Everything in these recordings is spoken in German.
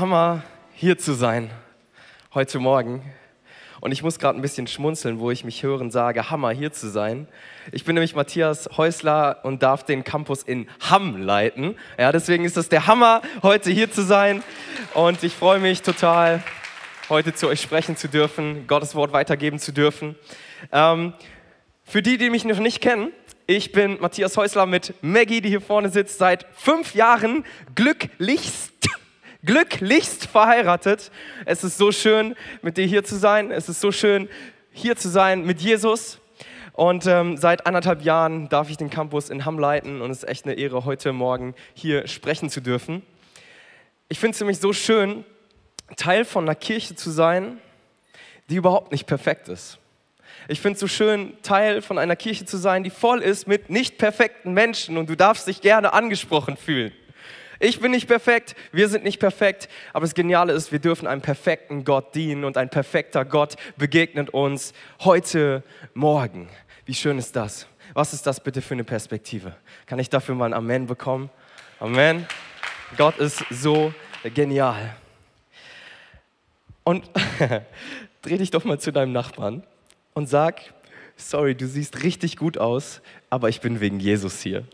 Hammer, hier zu sein heute Morgen. Und ich muss gerade ein bisschen schmunzeln, wo ich mich hören sage, Hammer, hier zu sein. Ich bin nämlich Matthias Häusler und darf den Campus in Hamm leiten. Ja, deswegen ist es der Hammer, heute hier zu sein. Und ich freue mich total, heute zu euch sprechen zu dürfen, Gottes Wort weitergeben zu dürfen. Ähm, für die, die mich noch nicht kennen, ich bin Matthias Häusler mit Maggie, die hier vorne sitzt, seit fünf Jahren glücklichst glücklichst verheiratet. Es ist so schön, mit dir hier zu sein. Es ist so schön, hier zu sein mit Jesus. Und ähm, seit anderthalb Jahren darf ich den Campus in Hamm leiten und es ist echt eine Ehre, heute Morgen hier sprechen zu dürfen. Ich finde es nämlich so schön, Teil von einer Kirche zu sein, die überhaupt nicht perfekt ist. Ich finde es so schön, Teil von einer Kirche zu sein, die voll ist mit nicht perfekten Menschen und du darfst dich gerne angesprochen fühlen. Ich bin nicht perfekt, wir sind nicht perfekt, aber das Geniale ist, wir dürfen einem perfekten Gott dienen und ein perfekter Gott begegnet uns heute Morgen. Wie schön ist das? Was ist das bitte für eine Perspektive? Kann ich dafür mal ein Amen bekommen? Amen. Gott ist so genial. Und dreh dich doch mal zu deinem Nachbarn und sag, sorry, du siehst richtig gut aus, aber ich bin wegen Jesus hier.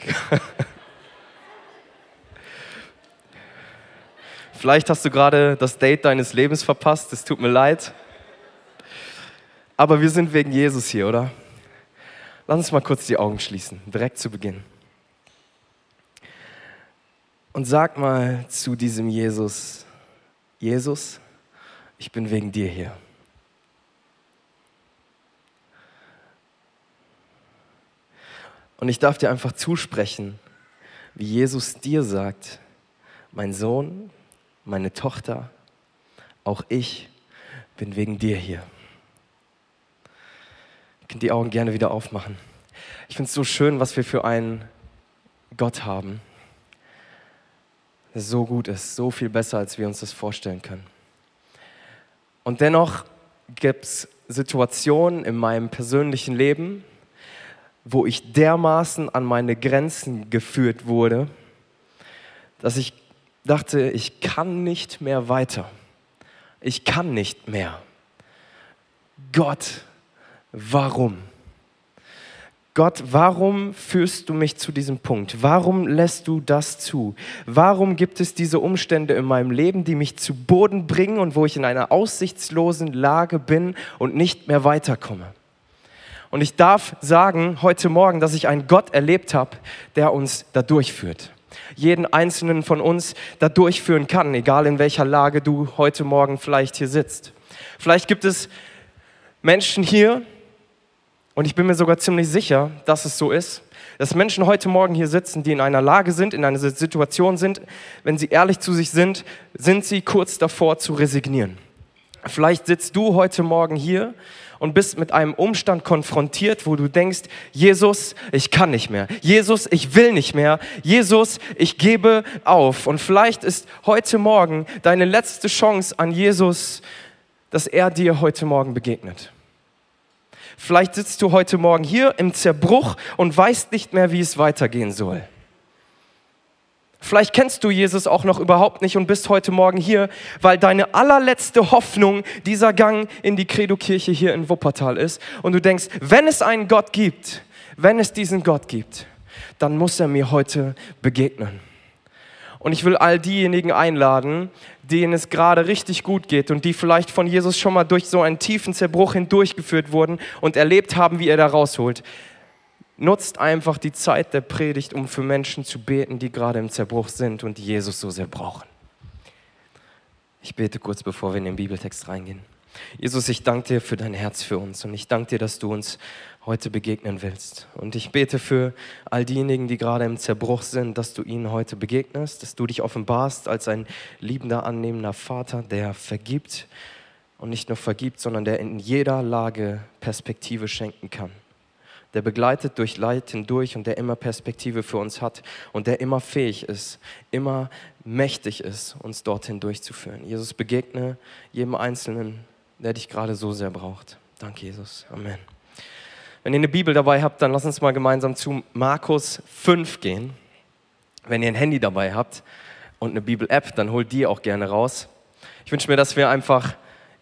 Vielleicht hast du gerade das Date deines Lebens verpasst, es tut mir leid. Aber wir sind wegen Jesus hier, oder? Lass uns mal kurz die Augen schließen, direkt zu Beginn. Und sag mal zu diesem Jesus, Jesus, ich bin wegen dir hier. Und ich darf dir einfach zusprechen, wie Jesus dir sagt, mein Sohn, meine Tochter, auch ich bin wegen dir hier. Ihr könnt die Augen gerne wieder aufmachen. Ich finde es so schön, was wir für einen Gott haben, der so gut ist, so viel besser, als wir uns das vorstellen können. Und dennoch gibt es Situationen in meinem persönlichen Leben, wo ich dermaßen an meine Grenzen geführt wurde, dass ich dachte, ich kann nicht mehr weiter. Ich kann nicht mehr. Gott, warum? Gott, warum führst du mich zu diesem Punkt? Warum lässt du das zu? Warum gibt es diese Umstände in meinem Leben, die mich zu Boden bringen und wo ich in einer aussichtslosen Lage bin und nicht mehr weiterkomme? Und ich darf sagen heute Morgen, dass ich einen Gott erlebt habe, der uns da durchführt. Jeden einzelnen von uns da durchführen kann, egal in welcher Lage du heute Morgen vielleicht hier sitzt. Vielleicht gibt es Menschen hier, und ich bin mir sogar ziemlich sicher, dass es so ist, dass Menschen heute Morgen hier sitzen, die in einer Lage sind, in einer Situation sind, wenn sie ehrlich zu sich sind, sind sie kurz davor zu resignieren. Vielleicht sitzt du heute Morgen hier und bist mit einem Umstand konfrontiert, wo du denkst, Jesus, ich kann nicht mehr. Jesus, ich will nicht mehr. Jesus, ich gebe auf. Und vielleicht ist heute Morgen deine letzte Chance an Jesus, dass er dir heute Morgen begegnet. Vielleicht sitzt du heute Morgen hier im Zerbruch und weißt nicht mehr, wie es weitergehen soll. Vielleicht kennst du Jesus auch noch überhaupt nicht und bist heute Morgen hier, weil deine allerletzte Hoffnung dieser Gang in die Credo-Kirche hier in Wuppertal ist. Und du denkst, wenn es einen Gott gibt, wenn es diesen Gott gibt, dann muss er mir heute begegnen. Und ich will all diejenigen einladen, denen es gerade richtig gut geht und die vielleicht von Jesus schon mal durch so einen tiefen Zerbruch hindurchgeführt wurden und erlebt haben, wie er da rausholt. Nutzt einfach die Zeit der Predigt, um für Menschen zu beten, die gerade im Zerbruch sind und Jesus so sehr brauchen. Ich bete kurz, bevor wir in den Bibeltext reingehen. Jesus, ich danke dir für dein Herz für uns und ich danke dir, dass du uns heute begegnen willst. Und ich bete für all diejenigen, die gerade im Zerbruch sind, dass du ihnen heute begegnest, dass du dich offenbarst als ein liebender, annehmender Vater, der vergibt und nicht nur vergibt, sondern der in jeder Lage Perspektive schenken kann der begleitet durch Leid hindurch und der immer Perspektive für uns hat und der immer fähig ist, immer mächtig ist, uns dorthin durchzuführen. Jesus, begegne jedem Einzelnen, der dich gerade so sehr braucht. Danke, Jesus. Amen. Wenn ihr eine Bibel dabei habt, dann lass uns mal gemeinsam zu Markus 5 gehen. Wenn ihr ein Handy dabei habt und eine Bibel-App, dann holt die auch gerne raus. Ich wünsche mir, dass wir einfach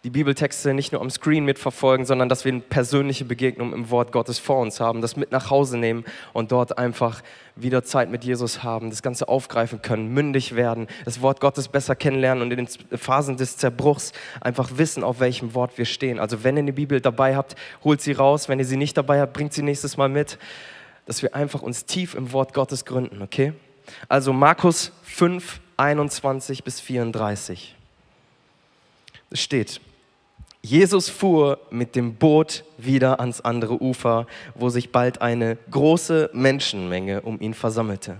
die Bibeltexte nicht nur am Screen mitverfolgen, sondern dass wir eine persönliche Begegnung im Wort Gottes vor uns haben, das mit nach Hause nehmen und dort einfach wieder Zeit mit Jesus haben, das Ganze aufgreifen können, mündig werden, das Wort Gottes besser kennenlernen und in den Phasen des Zerbruchs einfach wissen, auf welchem Wort wir stehen. Also wenn ihr eine Bibel dabei habt, holt sie raus. Wenn ihr sie nicht dabei habt, bringt sie nächstes Mal mit, dass wir einfach uns tief im Wort Gottes gründen, okay? Also Markus 5, 21 bis 34. Es steht, Jesus fuhr mit dem Boot wieder ans andere Ufer, wo sich bald eine große Menschenmenge um ihn versammelte.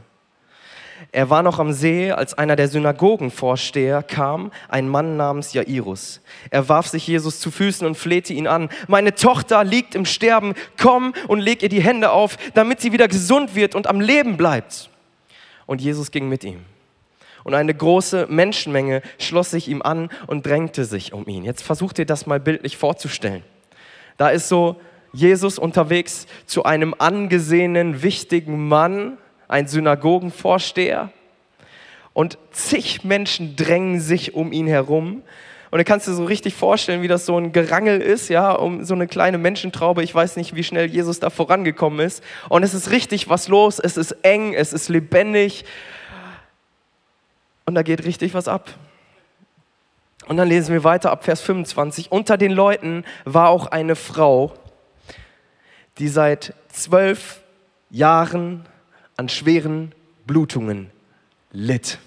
Er war noch am See, als einer der Synagogenvorsteher kam, ein Mann namens Jairus. Er warf sich Jesus zu Füßen und flehte ihn an. Meine Tochter liegt im Sterben. Komm und leg ihr die Hände auf, damit sie wieder gesund wird und am Leben bleibt. Und Jesus ging mit ihm und eine große Menschenmenge schloss sich ihm an und drängte sich um ihn. Jetzt versucht ihr das mal bildlich vorzustellen. Da ist so Jesus unterwegs zu einem angesehenen, wichtigen Mann, ein Synagogenvorsteher, und zig Menschen drängen sich um ihn herum. Und du kannst dir so richtig vorstellen, wie das so ein Gerangel ist, ja, um so eine kleine Menschentraube. Ich weiß nicht, wie schnell Jesus da vorangekommen ist. Und es ist richtig was los. Es ist eng, es ist lebendig. Und da geht richtig was ab. Und dann lesen wir weiter ab Vers 25. Unter den Leuten war auch eine Frau, die seit zwölf Jahren an schweren Blutungen litt.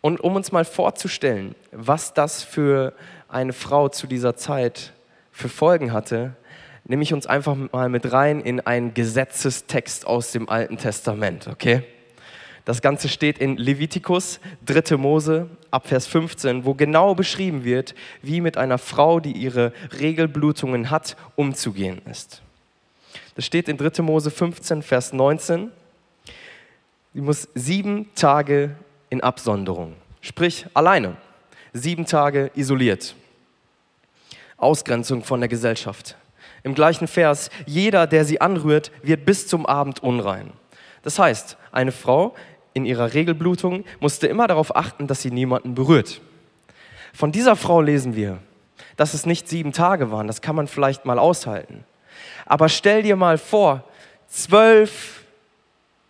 Und um uns mal vorzustellen, was das für eine Frau zu dieser Zeit für Folgen hatte, nehme ich uns einfach mal mit rein in einen Gesetzestext aus dem Alten Testament, okay? Das Ganze steht in Levitikus, 3. Mose, ab Vers 15, wo genau beschrieben wird, wie mit einer Frau, die ihre Regelblutungen hat, umzugehen ist. Das steht in 3. Mose 15, Vers 19. Sie muss sieben Tage in Absonderung, sprich alleine, sieben Tage isoliert. Ausgrenzung von der Gesellschaft. Im gleichen Vers, jeder, der sie anrührt, wird bis zum Abend unrein. Das heißt, eine Frau, in ihrer Regelblutung musste immer darauf achten, dass sie niemanden berührt. Von dieser Frau lesen wir, dass es nicht sieben Tage waren, das kann man vielleicht mal aushalten. Aber stell dir mal vor, zwölf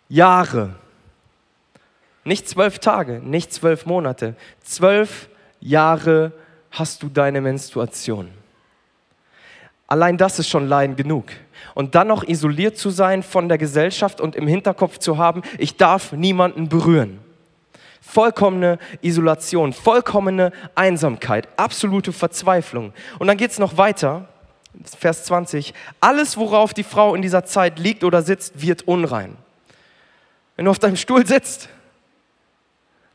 Jahre, nicht zwölf Tage, nicht zwölf Monate, zwölf Jahre hast du deine Menstruation. Allein das ist schon Leiden genug und dann noch isoliert zu sein von der Gesellschaft und im Hinterkopf zu haben, ich darf niemanden berühren. Vollkommene Isolation, vollkommene Einsamkeit, absolute Verzweiflung. Und dann geht es noch weiter, Vers 20. Alles, worauf die Frau in dieser Zeit liegt oder sitzt, wird unrein. Wenn du auf deinem Stuhl sitzt,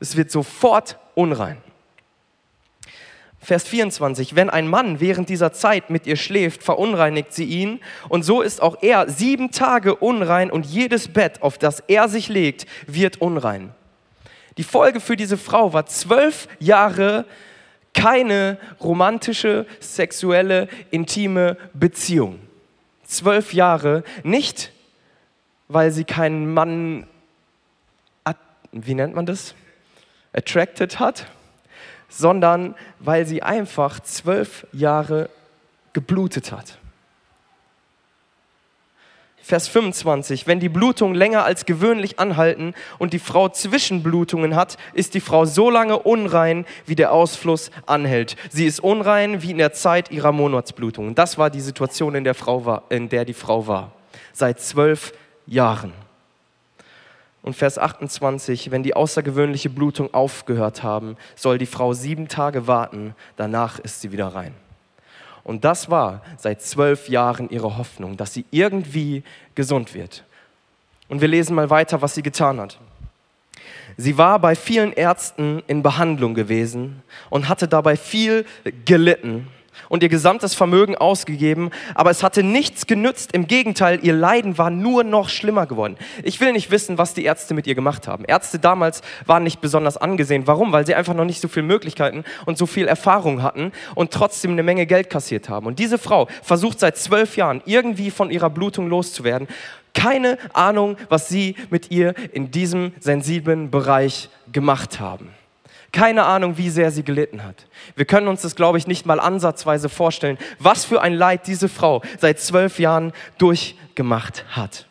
es wird sofort unrein. Vers 24, wenn ein Mann während dieser Zeit mit ihr schläft, verunreinigt sie ihn und so ist auch er sieben Tage unrein und jedes Bett, auf das er sich legt, wird unrein. Die Folge für diese Frau war zwölf Jahre keine romantische, sexuelle, intime Beziehung. Zwölf Jahre, nicht weil sie keinen Mann, wie nennt man das, attracted hat, sondern weil sie einfach zwölf Jahre geblutet hat. Vers 25, wenn die Blutungen länger als gewöhnlich anhalten und die Frau Zwischenblutungen hat, ist die Frau so lange unrein, wie der Ausfluss anhält. Sie ist unrein wie in der Zeit ihrer Monatsblutungen. Das war die Situation, in der, Frau war, in der die Frau war. Seit zwölf Jahren. Und Vers 28, wenn die außergewöhnliche Blutung aufgehört haben, soll die Frau sieben Tage warten, danach ist sie wieder rein. Und das war seit zwölf Jahren ihre Hoffnung, dass sie irgendwie gesund wird. Und wir lesen mal weiter, was sie getan hat. Sie war bei vielen Ärzten in Behandlung gewesen und hatte dabei viel gelitten und ihr gesamtes Vermögen ausgegeben, aber es hatte nichts genützt. Im Gegenteil, ihr Leiden war nur noch schlimmer geworden. Ich will nicht wissen, was die Ärzte mit ihr gemacht haben. Ärzte damals waren nicht besonders angesehen. Warum? Weil sie einfach noch nicht so viele Möglichkeiten und so viel Erfahrung hatten und trotzdem eine Menge Geld kassiert haben. Und diese Frau versucht seit zwölf Jahren irgendwie von ihrer Blutung loszuwerden Keine Ahnung, was sie mit ihr in diesem sensiblen Bereich gemacht haben. Keine Ahnung, wie sehr sie gelitten hat. Wir können uns das, glaube ich, nicht mal ansatzweise vorstellen, was für ein Leid diese Frau seit zwölf Jahren durchgemacht hat.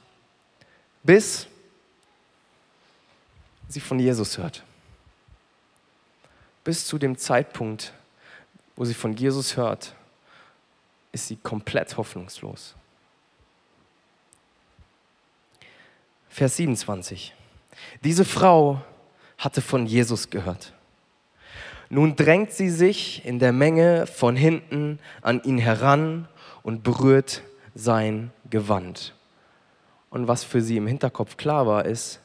Bis sie von Jesus hört. Bis zu dem Zeitpunkt, wo sie von Jesus hört, ist sie komplett hoffnungslos. Vers 27. Diese Frau hatte von Jesus gehört. Nun drängt sie sich in der Menge von hinten an ihn heran und berührt sein Gewand. Und was für sie im Hinterkopf klar war, ist,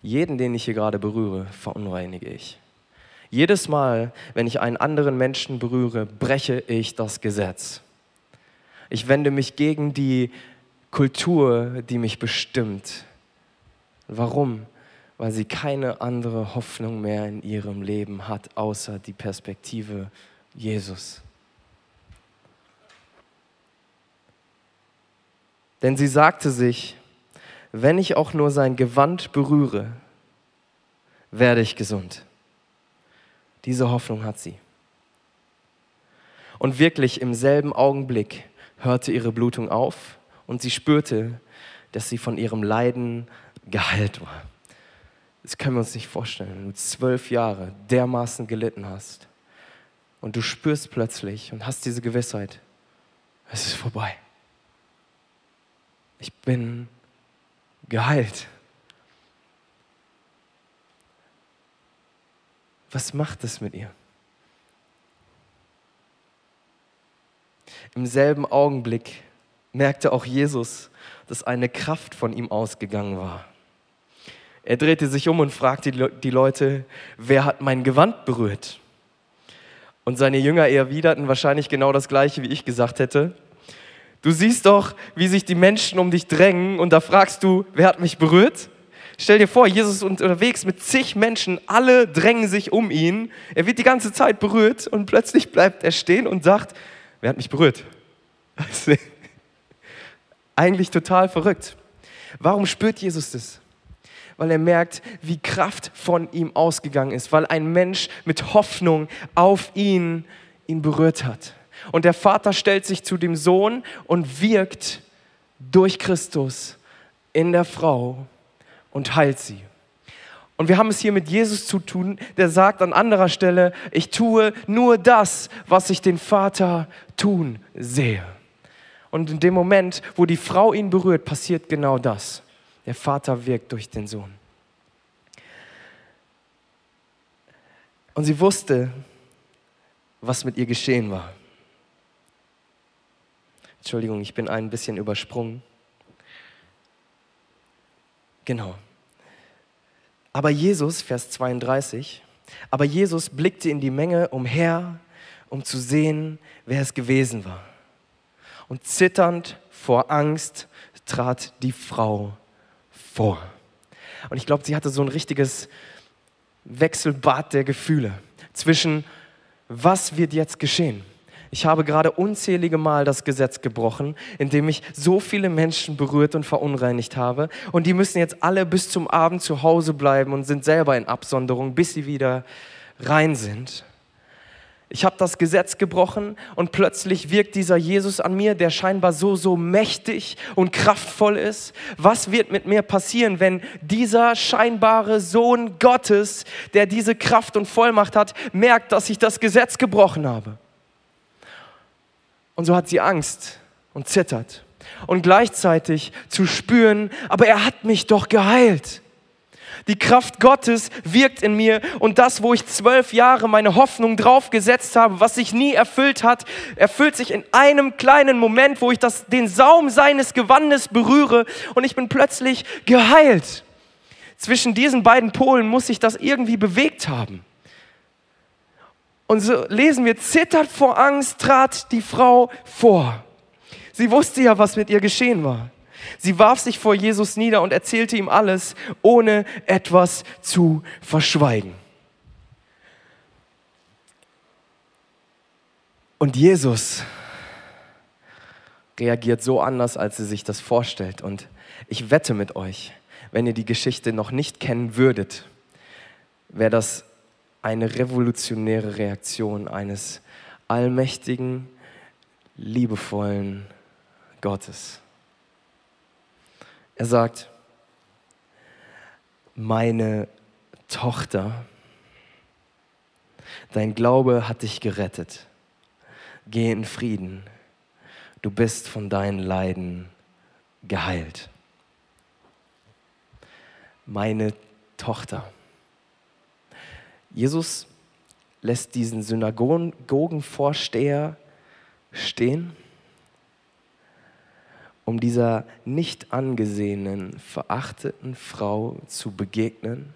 jeden, den ich hier gerade berühre, verunreinige ich. Jedes Mal, wenn ich einen anderen Menschen berühre, breche ich das Gesetz. Ich wende mich gegen die Kultur, die mich bestimmt. Warum? Weil sie keine andere Hoffnung mehr in ihrem Leben hat, außer die Perspektive Jesus. Denn sie sagte sich, wenn ich auch nur sein Gewand berühre, werde ich gesund. Diese Hoffnung hat sie. Und wirklich im selben Augenblick hörte ihre Blutung auf und sie spürte, dass sie von ihrem Leiden geheilt war. Das können wir uns nicht vorstellen, wenn du zwölf Jahre dermaßen gelitten hast und du spürst plötzlich und hast diese Gewissheit, es ist vorbei. Ich bin geheilt. Was macht es mit ihr? Im selben Augenblick merkte auch Jesus, dass eine Kraft von ihm ausgegangen war. Er drehte sich um und fragte die Leute, wer hat mein Gewand berührt? Und seine Jünger erwiderten wahrscheinlich genau das gleiche, wie ich gesagt hätte. Du siehst doch, wie sich die Menschen um dich drängen und da fragst du, wer hat mich berührt? Stell dir vor, Jesus ist unterwegs mit zig Menschen, alle drängen sich um ihn. Er wird die ganze Zeit berührt und plötzlich bleibt er stehen und sagt, wer hat mich berührt? Eigentlich total verrückt. Warum spürt Jesus das? Weil er merkt, wie Kraft von ihm ausgegangen ist, weil ein Mensch mit Hoffnung auf ihn ihn berührt hat. Und der Vater stellt sich zu dem Sohn und wirkt durch Christus in der Frau und heilt sie. Und wir haben es hier mit Jesus zu tun, der sagt an anderer Stelle, ich tue nur das, was ich den Vater tun sehe. Und in dem Moment, wo die Frau ihn berührt, passiert genau das. Der Vater wirkt durch den Sohn. Und sie wusste, was mit ihr geschehen war. Entschuldigung, ich bin ein bisschen übersprungen. Genau. Aber Jesus, Vers 32, aber Jesus blickte in die Menge umher, um zu sehen, wer es gewesen war und zitternd vor Angst trat die Frau vor. Und ich glaube, sie hatte so ein richtiges Wechselbad der Gefühle zwischen, was wird jetzt geschehen? Ich habe gerade unzählige Mal das Gesetz gebrochen, indem ich so viele Menschen berührt und verunreinigt habe. Und die müssen jetzt alle bis zum Abend zu Hause bleiben und sind selber in Absonderung, bis sie wieder rein sind. Ich habe das Gesetz gebrochen und plötzlich wirkt dieser Jesus an mir, der scheinbar so, so mächtig und kraftvoll ist. Was wird mit mir passieren, wenn dieser scheinbare Sohn Gottes, der diese Kraft und Vollmacht hat, merkt, dass ich das Gesetz gebrochen habe? Und so hat sie Angst und zittert. Und gleichzeitig zu spüren, aber er hat mich doch geheilt. Die Kraft Gottes wirkt in mir und das, wo ich zwölf Jahre meine Hoffnung drauf gesetzt habe, was sich nie erfüllt hat, erfüllt sich in einem kleinen Moment, wo ich das, den Saum seines Gewandes berühre und ich bin plötzlich geheilt. Zwischen diesen beiden Polen muss sich das irgendwie bewegt haben. Und so lesen wir, zittert vor Angst trat die Frau vor. Sie wusste ja, was mit ihr geschehen war. Sie warf sich vor Jesus nieder und erzählte ihm alles, ohne etwas zu verschweigen. Und Jesus reagiert so anders, als sie sich das vorstellt. Und ich wette mit euch, wenn ihr die Geschichte noch nicht kennen würdet, wäre das eine revolutionäre Reaktion eines allmächtigen, liebevollen Gottes. Er sagt, meine Tochter, dein Glaube hat dich gerettet. Geh in Frieden. Du bist von deinen Leiden geheilt. Meine Tochter. Jesus lässt diesen Synagogenvorsteher stehen, um dieser nicht angesehenen, verachteten Frau zu begegnen.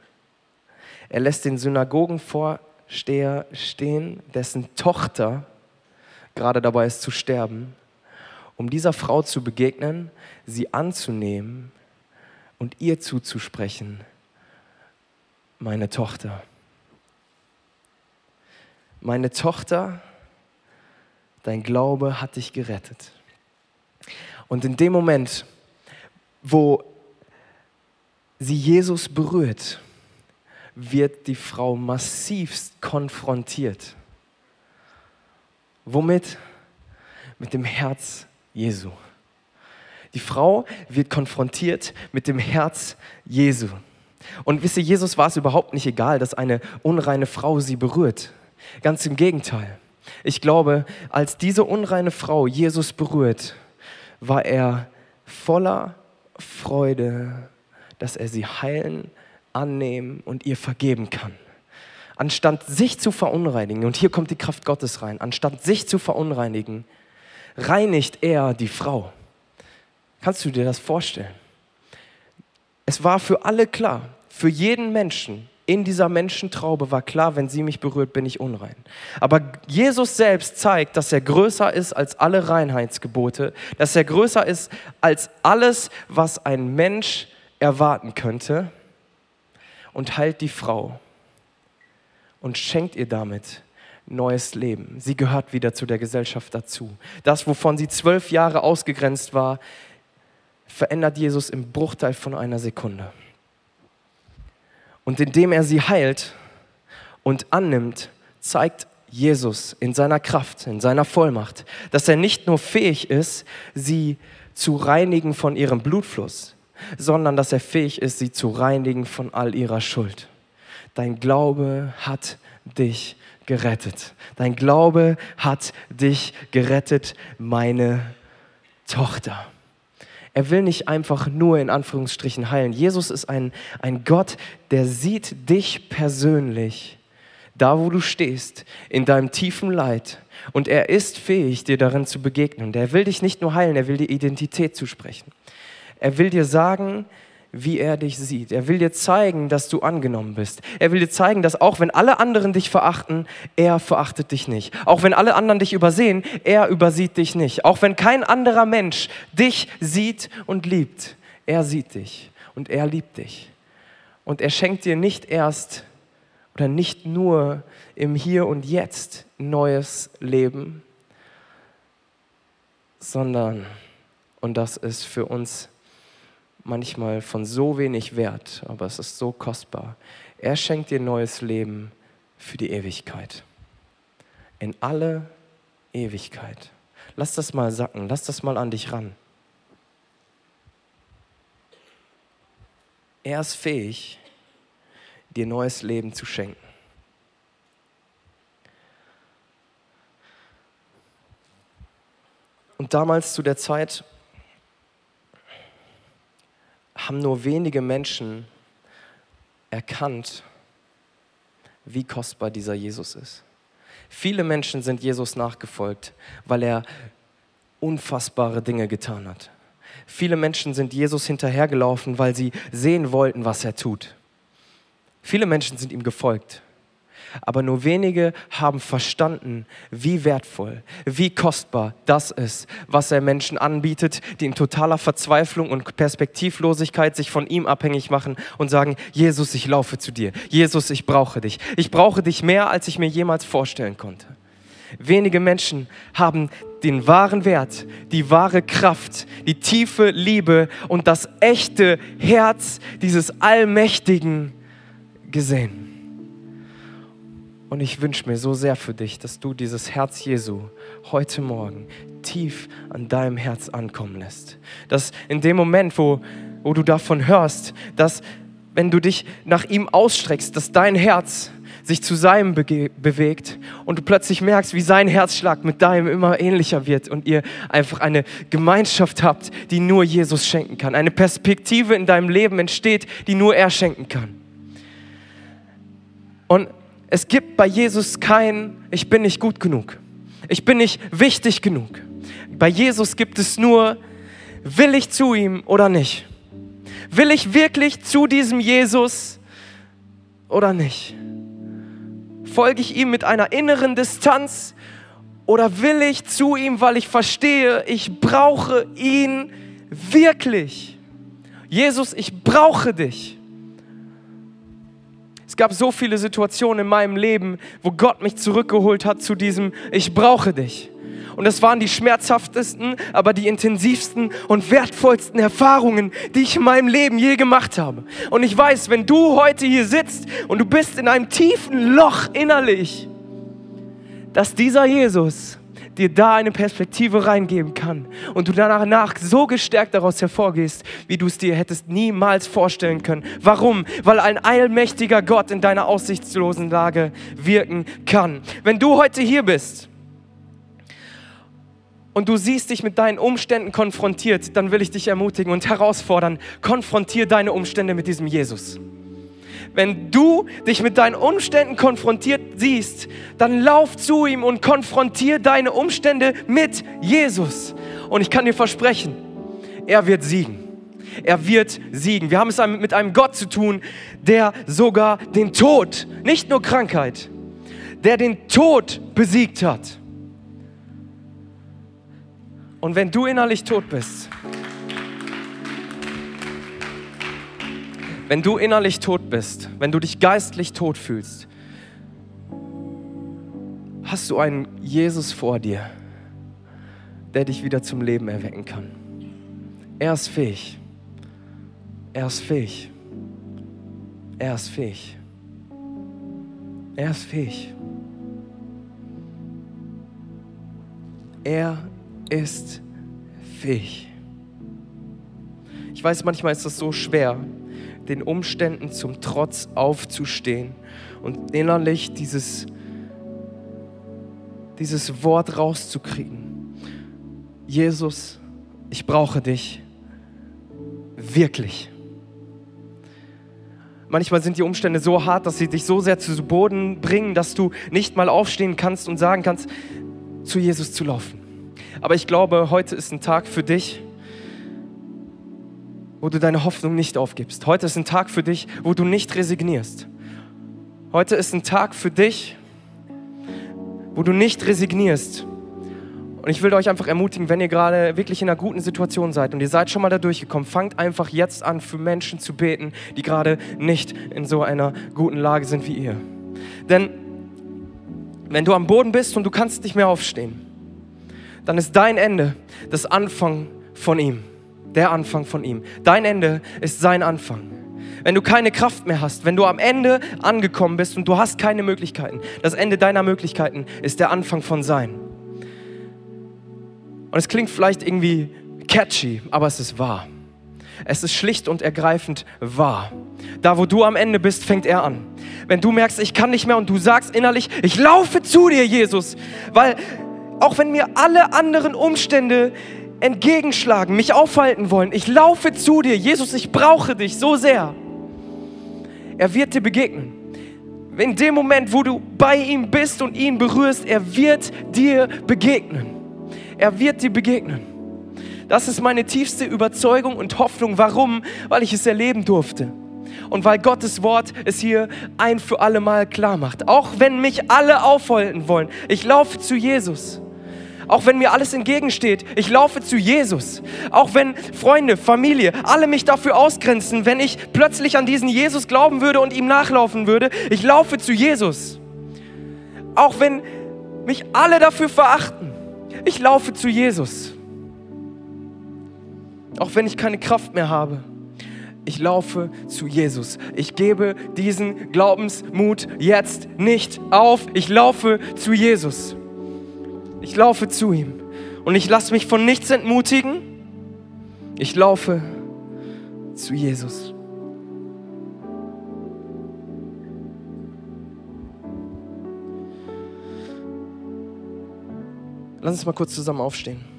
Er lässt den Synagogenvorsteher stehen, dessen Tochter gerade dabei ist zu sterben, um dieser Frau zu begegnen, sie anzunehmen und ihr zuzusprechen, meine Tochter. Meine Tochter, dein Glaube hat dich gerettet. Und in dem Moment, wo sie Jesus berührt, wird die Frau massivst konfrontiert. Womit? Mit dem Herz Jesu. Die Frau wird konfrontiert mit dem Herz Jesu. Und wisst ihr, Jesus war es überhaupt nicht egal, dass eine unreine Frau sie berührt. Ganz im Gegenteil. Ich glaube, als diese unreine Frau Jesus berührt, war er voller Freude, dass er sie heilen, annehmen und ihr vergeben kann. Anstatt sich zu verunreinigen, und hier kommt die Kraft Gottes rein, anstatt sich zu verunreinigen, reinigt er die Frau. Kannst du dir das vorstellen? Es war für alle klar, für jeden Menschen, in dieser Menschentraube war klar, wenn sie mich berührt, bin ich unrein. Aber Jesus selbst zeigt, dass er größer ist als alle Reinheitsgebote, dass er größer ist als alles, was ein Mensch erwarten könnte und heilt die Frau und schenkt ihr damit neues Leben. Sie gehört wieder zu der Gesellschaft dazu. Das, wovon sie zwölf Jahre ausgegrenzt war, verändert Jesus im Bruchteil von einer Sekunde. Und indem er sie heilt und annimmt, zeigt Jesus in seiner Kraft, in seiner Vollmacht, dass er nicht nur fähig ist, sie zu reinigen von ihrem Blutfluss, sondern dass er fähig ist, sie zu reinigen von all ihrer Schuld. Dein Glaube hat dich gerettet. Dein Glaube hat dich gerettet, meine Tochter. Er will nicht einfach nur in Anführungsstrichen heilen. Jesus ist ein, ein Gott, der sieht dich persönlich, da wo du stehst, in deinem tiefen Leid. Und er ist fähig, dir darin zu begegnen. Er will dich nicht nur heilen, er will dir Identität zusprechen. Er will dir sagen, wie er dich sieht. Er will dir zeigen, dass du angenommen bist. Er will dir zeigen, dass auch wenn alle anderen dich verachten, er verachtet dich nicht. Auch wenn alle anderen dich übersehen, er übersieht dich nicht. Auch wenn kein anderer Mensch dich sieht und liebt, er sieht dich und er liebt dich. Und er schenkt dir nicht erst oder nicht nur im Hier und Jetzt neues Leben, sondern, und das ist für uns manchmal von so wenig Wert, aber es ist so kostbar. Er schenkt dir neues Leben für die Ewigkeit. In alle Ewigkeit. Lass das mal sacken, lass das mal an dich ran. Er ist fähig, dir neues Leben zu schenken. Und damals zu der Zeit haben nur wenige Menschen erkannt, wie kostbar dieser Jesus ist. Viele Menschen sind Jesus nachgefolgt, weil er unfassbare Dinge getan hat. Viele Menschen sind Jesus hinterhergelaufen, weil sie sehen wollten, was er tut. Viele Menschen sind ihm gefolgt, aber nur wenige haben verstanden, wie wertvoll, wie kostbar das ist, was er Menschen anbietet, die in totaler Verzweiflung und Perspektivlosigkeit sich von ihm abhängig machen und sagen, Jesus, ich laufe zu dir. Jesus, ich brauche dich. Ich brauche dich mehr, als ich mir jemals vorstellen konnte. Wenige Menschen haben den wahren Wert, die wahre Kraft, die tiefe Liebe und das echte Herz dieses Allmächtigen gesehen. Und ich wünsche mir so sehr für dich, dass du dieses Herz Jesu heute Morgen tief an deinem Herz ankommen lässt. Dass in dem Moment, wo, wo du davon hörst, dass wenn du dich nach ihm ausstreckst, dass dein Herz sich zu seinem bewegt und du plötzlich merkst, wie sein Herzschlag mit deinem immer ähnlicher wird und ihr einfach eine Gemeinschaft habt, die nur Jesus schenken kann. Eine Perspektive in deinem Leben entsteht, die nur er schenken kann. Und es gibt bei Jesus kein, ich bin nicht gut genug. Ich bin nicht wichtig genug. Bei Jesus gibt es nur, will ich zu ihm oder nicht? Will ich wirklich zu diesem Jesus oder nicht? Folge ich ihm mit einer inneren Distanz oder will ich zu ihm, weil ich verstehe, ich brauche ihn wirklich? Jesus, ich brauche dich. Es gab so viele Situationen in meinem Leben, wo Gott mich zurückgeholt hat zu diesem, ich brauche dich. Und das waren die schmerzhaftesten, aber die intensivsten und wertvollsten Erfahrungen, die ich in meinem Leben je gemacht habe. Und ich weiß, wenn du heute hier sitzt und du bist in einem tiefen Loch innerlich, dass dieser Jesus dir da eine Perspektive reingeben kann und du danach so gestärkt daraus hervorgehst, wie du es dir hättest niemals vorstellen können. Warum? Weil ein allmächtiger Gott in deiner aussichtslosen Lage wirken kann. Wenn du heute hier bist und du siehst dich mit deinen Umständen konfrontiert, dann will ich dich ermutigen und herausfordern, konfrontier deine Umstände mit diesem Jesus. Wenn du dich mit deinen Umständen konfrontiert siehst, dann lauf zu ihm und konfrontier deine Umstände mit Jesus. Und ich kann dir versprechen, er wird siegen. Er wird siegen. Wir haben es mit einem Gott zu tun, der sogar den Tod, nicht nur Krankheit, der den Tod besiegt hat. Und wenn du innerlich tot bist, wenn du innerlich tot bist, wenn du dich geistlich tot fühlst, hast du einen Jesus vor dir, der dich wieder zum Leben erwecken kann. Er ist fähig. Er ist fähig. Er ist fähig. Er ist fähig. Er ist fähig. Ich weiß, manchmal ist es so schwer, den Umständen zum Trotz aufzustehen und innerlich dieses, dieses Wort rauszukriegen. Jesus, ich brauche dich wirklich. Manchmal sind die Umstände so hart, dass sie dich so sehr zu Boden bringen, dass du nicht mal aufstehen kannst und sagen kannst, zu Jesus zu laufen. Aber ich glaube, heute ist ein Tag für dich, wo du deine Hoffnung nicht aufgibst. Heute ist ein Tag für dich, wo du nicht resignierst. Heute ist ein Tag für dich, wo du nicht resignierst. Und ich will euch einfach ermutigen, wenn ihr gerade wirklich in einer guten Situation seid und ihr seid schon mal da durchgekommen, fangt einfach jetzt an, für Menschen zu beten, die gerade nicht in so einer guten Lage sind wie ihr. Denn wenn du am Boden bist und du kannst nicht mehr aufstehen, dann ist dein Ende das Anfang von ihm. Der Anfang von ihm. Dein Ende ist sein Anfang. Wenn du keine Kraft mehr hast, wenn du am Ende angekommen bist und du hast keine Möglichkeiten, das Ende deiner Möglichkeiten ist der Anfang von sein. Und es klingt vielleicht irgendwie catchy, aber es ist wahr. Es ist schlicht und ergreifend wahr. Da, wo du am Ende bist, fängt er an. Wenn du merkst, ich kann nicht mehr und du sagst innerlich, ich laufe zu dir, Jesus, weil auch wenn mir alle anderen Umstände entgegenschlagen, mich aufhalten wollen, ich laufe zu dir. Jesus, ich brauche dich so sehr. Er wird dir begegnen. In dem Moment, wo du bei ihm bist und ihn berührst, er wird dir begegnen. Er wird dir begegnen. Das ist meine tiefste Überzeugung und Hoffnung. Warum? Weil ich es erleben durfte. Und weil Gottes Wort es hier ein für alle Mal klar macht. Auch wenn mich alle aufhalten wollen, ich laufe zu Jesus. Auch wenn mir alles entgegensteht, ich laufe zu Jesus. Auch wenn Freunde, Familie, alle mich dafür ausgrenzen, wenn ich plötzlich an diesen Jesus glauben würde und ihm nachlaufen würde, ich laufe zu Jesus. Auch wenn mich alle dafür verachten. Ich laufe zu Jesus. Auch wenn ich keine Kraft mehr habe. Ich laufe zu Jesus. Ich gebe diesen Glaubensmut jetzt nicht auf. Ich laufe zu Jesus. Ich laufe zu ihm. Und ich lasse mich von nichts entmutigen. Ich laufe zu Jesus. Lass uns mal kurz zusammen aufstehen.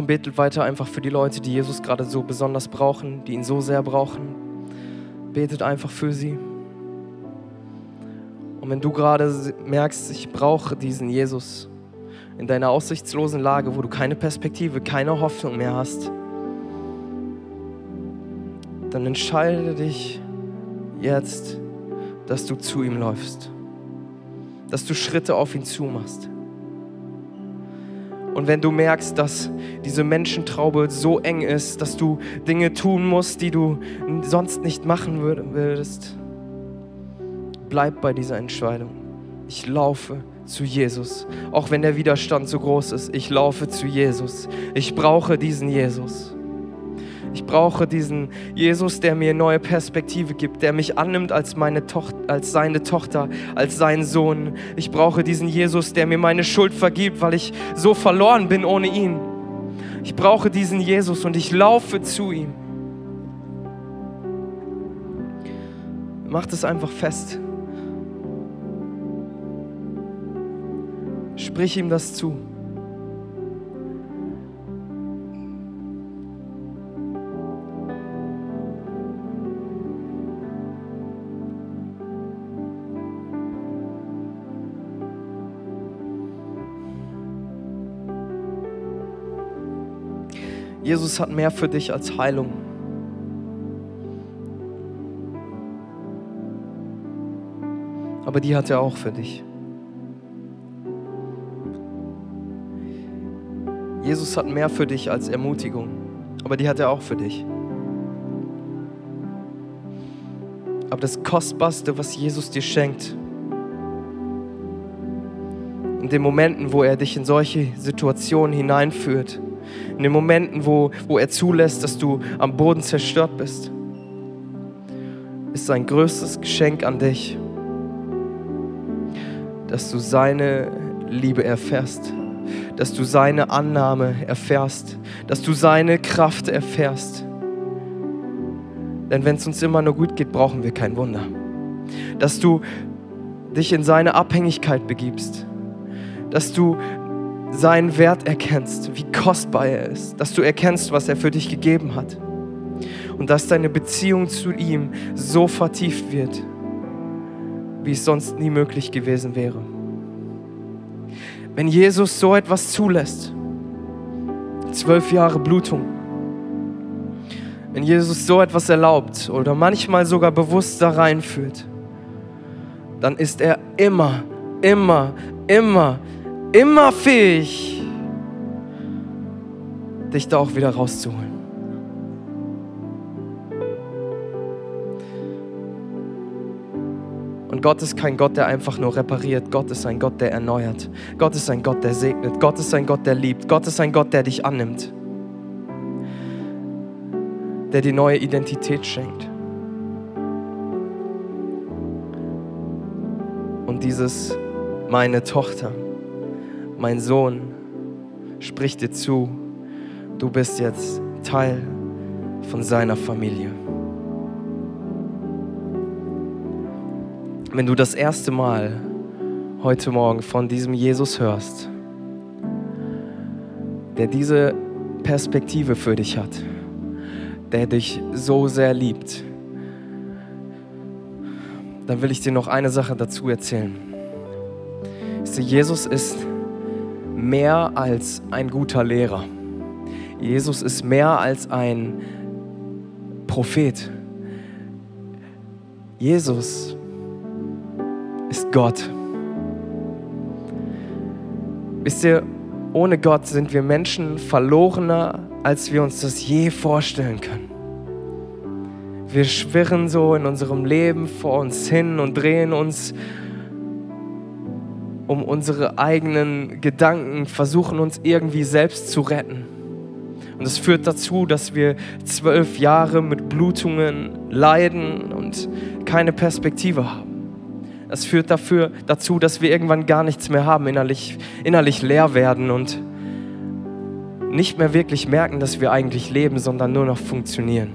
Komm, betet weiter einfach für die Leute, die Jesus gerade so besonders brauchen, die ihn so sehr brauchen. Betet einfach für sie. Und wenn du gerade merkst, ich brauche diesen Jesus, in deiner aussichtslosen Lage, wo du keine Perspektive, keine Hoffnung mehr hast, dann entscheide dich jetzt, dass du zu ihm läufst, dass du Schritte auf ihn zumachst. Und wenn du merkst, dass diese Menschentraube so eng ist, dass du Dinge tun musst, die du sonst nicht machen würdest, bleib bei dieser Entscheidung. Ich laufe zu Jesus. Auch wenn der Widerstand so groß ist, ich laufe zu Jesus. Ich brauche diesen Jesus. Ich brauche diesen Jesus, der mir neue Perspektive gibt, der mich annimmt als, meine Tochter, als seine Tochter, als sein Sohn. Ich brauche diesen Jesus, der mir meine Schuld vergibt, weil ich so verloren bin ohne ihn. Ich brauche diesen Jesus und ich laufe zu ihm. Mach das einfach fest. Sprich ihm das zu. Jesus hat mehr für dich als Heilung. Aber die hat er auch für dich. Jesus hat mehr für dich als Ermutigung, aber die hat er auch für dich. Aber das Kostbarste, was Jesus dir schenkt, in den Momenten, wo er dich in solche Situationen hineinführt, in den Momenten, wo, wo er zulässt, dass du am Boden zerstört bist, ist sein größtes Geschenk an dich, dass du seine Liebe erfährst dass du seine Annahme erfährst, dass du seine Kraft erfährst. Denn wenn es uns immer nur gut geht, brauchen wir kein Wunder. Dass du dich in seine Abhängigkeit begibst, dass du seinen Wert erkennst, wie kostbar er ist, dass du erkennst, was er für dich gegeben hat und dass deine Beziehung zu ihm so vertieft wird, wie es sonst nie möglich gewesen wäre wenn Jesus so etwas zulässt. Zwölf Jahre Blutung. Wenn Jesus so etwas erlaubt oder manchmal sogar bewusst da reinführt, dann ist er immer, immer, immer, immer fähig, dich da auch wieder rauszuholen. Und Gott ist kein Gott, der einfach nur repariert. Gott ist ein Gott, der erneuert. Gott ist ein Gott, der segnet. Gott ist ein Gott, der liebt. Gott ist ein Gott, der dich annimmt. Der dir neue Identität schenkt. Und dieses, meine Tochter, mein Sohn, spricht dir zu, du bist jetzt Teil von seiner Familie. wenn du das erste Mal heute Morgen von diesem Jesus hörst, der diese Perspektive für dich hat, der dich so sehr liebt, dann will ich dir noch eine Sache dazu erzählen. Jesus ist mehr als ein guter Lehrer. Jesus ist mehr als ein Prophet. Jesus ist Gott. Wisst ihr, ohne Gott sind wir Menschen verlorener, als wir uns das je vorstellen können. Wir schwirren so in unserem Leben vor uns hin und drehen uns um unsere eigenen Gedanken, versuchen uns irgendwie selbst zu retten. Und es führt dazu, dass wir zwölf Jahre mit Blutungen leiden und keine Perspektive haben. Das führt dafür, dazu, dass wir irgendwann gar nichts mehr haben, innerlich, innerlich leer werden und nicht mehr wirklich merken, dass wir eigentlich leben, sondern nur noch funktionieren.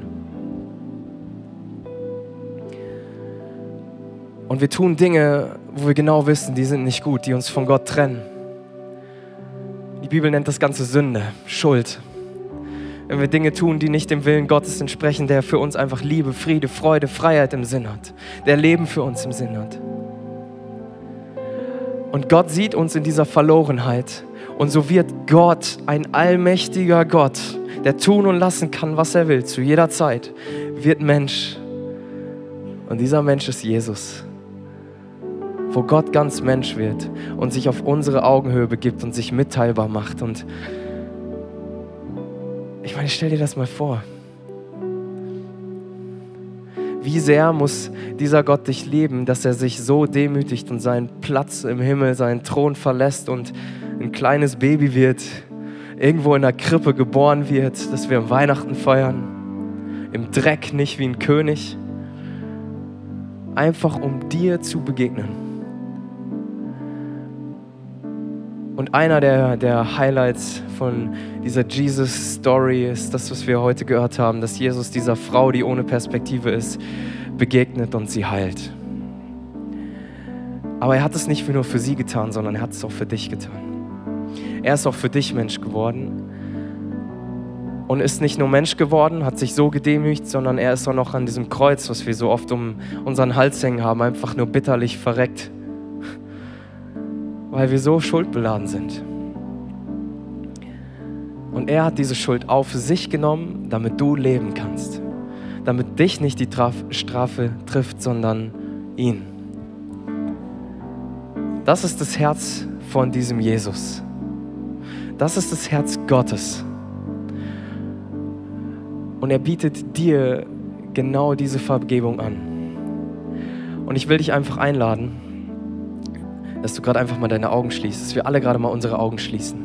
Und wir tun Dinge, wo wir genau wissen, die sind nicht gut, die uns von Gott trennen. Die Bibel nennt das Ganze Sünde, Schuld. Wenn wir Dinge tun, die nicht dem Willen Gottes entsprechen, der für uns einfach Liebe, Friede, Freude, Freiheit im Sinn hat, der Leben für uns im Sinn hat. Und Gott sieht uns in dieser Verlorenheit. Und so wird Gott, ein allmächtiger Gott, der tun und lassen kann, was er will, zu jeder Zeit, wird Mensch. Und dieser Mensch ist Jesus. Wo Gott ganz Mensch wird und sich auf unsere Augenhöhe begibt und sich mitteilbar macht. Und ich meine, stell dir das mal vor. Wie sehr muss dieser Gott dich lieben, dass er sich so demütigt und seinen Platz im Himmel, seinen Thron verlässt und ein kleines Baby wird, irgendwo in der Krippe geboren wird, dass wir Weihnachten feiern, im Dreck nicht wie ein König, einfach um dir zu begegnen. Und einer der, der Highlights von dieser Jesus-Story ist das, was wir heute gehört haben, dass Jesus dieser Frau, die ohne Perspektive ist, begegnet und sie heilt. Aber er hat es nicht nur für sie getan, sondern er hat es auch für dich getan. Er ist auch für dich Mensch geworden und ist nicht nur Mensch geworden, hat sich so gedemütigt, sondern er ist auch noch an diesem Kreuz, was wir so oft um unseren Hals hängen haben, einfach nur bitterlich verreckt, weil wir so schuldbeladen sind. Und er hat diese Schuld auf sich genommen, damit du leben kannst. Damit dich nicht die Strafe trifft, sondern ihn. Das ist das Herz von diesem Jesus. Das ist das Herz Gottes. Und er bietet dir genau diese Vergebung an. Und ich will dich einfach einladen, dass du gerade einfach mal deine Augen schließt, dass wir alle gerade mal unsere Augen schließen.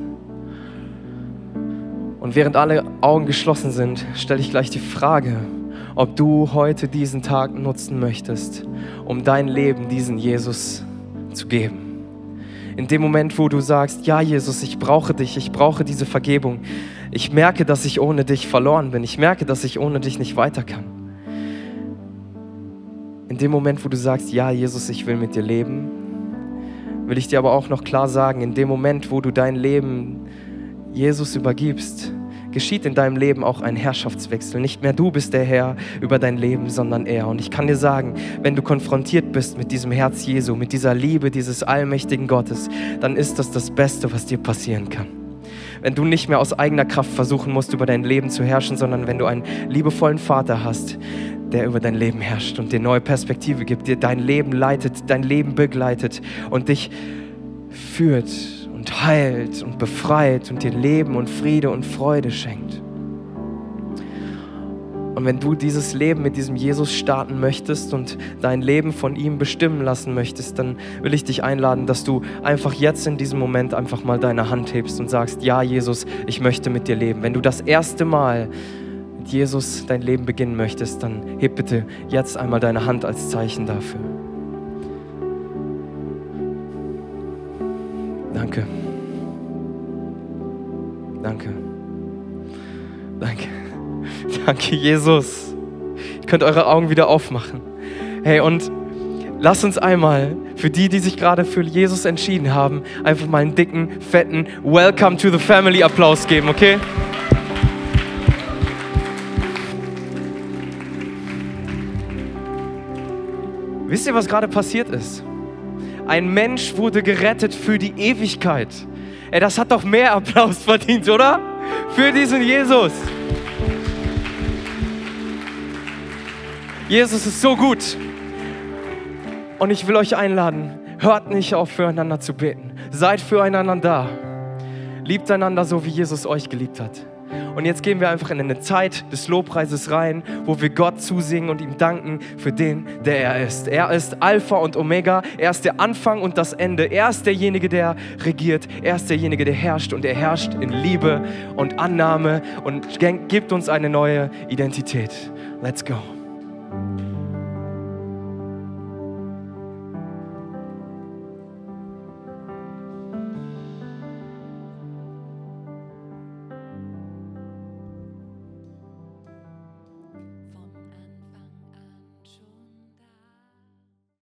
Und während alle Augen geschlossen sind, stelle ich gleich die Frage, ob du heute diesen Tag nutzen möchtest, um dein Leben diesen Jesus zu geben. In dem Moment, wo du sagst, ja Jesus, ich brauche dich, ich brauche diese Vergebung. Ich merke, dass ich ohne dich verloren bin. Ich merke, dass ich ohne dich nicht weiter kann. In dem Moment, wo du sagst, ja Jesus, ich will mit dir leben, will ich dir aber auch noch klar sagen, in dem Moment, wo du dein Leben Jesus übergibst, geschieht in deinem Leben auch ein Herrschaftswechsel. Nicht mehr du bist der Herr über dein Leben, sondern er. Und ich kann dir sagen, wenn du konfrontiert bist mit diesem Herz Jesu, mit dieser Liebe dieses allmächtigen Gottes, dann ist das das Beste, was dir passieren kann. Wenn du nicht mehr aus eigener Kraft versuchen musst, über dein Leben zu herrschen, sondern wenn du einen liebevollen Vater hast, der über dein Leben herrscht und dir neue Perspektive gibt, dir dein Leben leitet, dein Leben begleitet und dich führt und heilt und befreit und dir Leben und Friede und Freude schenkt. Und wenn du dieses Leben mit diesem Jesus starten möchtest und dein Leben von ihm bestimmen lassen möchtest, dann will ich dich einladen, dass du einfach jetzt in diesem Moment einfach mal deine Hand hebst und sagst, ja Jesus, ich möchte mit dir leben. Wenn du das erste Mal Jesus dein Leben beginnen möchtest, dann heb bitte jetzt einmal deine Hand als Zeichen dafür. Danke. Danke. Danke. Danke, Jesus. Ihr könnt eure Augen wieder aufmachen. Hey, und lasst uns einmal für die, die sich gerade für Jesus entschieden haben, einfach mal einen dicken, fetten Welcome to the Family Applaus geben, okay? Wisst ihr, was gerade passiert ist? Ein Mensch wurde gerettet für die Ewigkeit. Ey, das hat doch mehr Applaus verdient, oder? Für diesen Jesus. Jesus ist so gut. Und ich will euch einladen, hört nicht auf, füreinander zu beten. Seid füreinander da. Liebt einander so, wie Jesus euch geliebt hat. Und jetzt gehen wir einfach in eine Zeit des Lobpreises rein, wo wir Gott zusingen und ihm danken für den, der er ist. Er ist Alpha und Omega. Er ist der Anfang und das Ende. Er ist derjenige, der regiert. Er ist derjenige, der herrscht. Und er herrscht in Liebe und Annahme und gibt uns eine neue Identität. Let's go.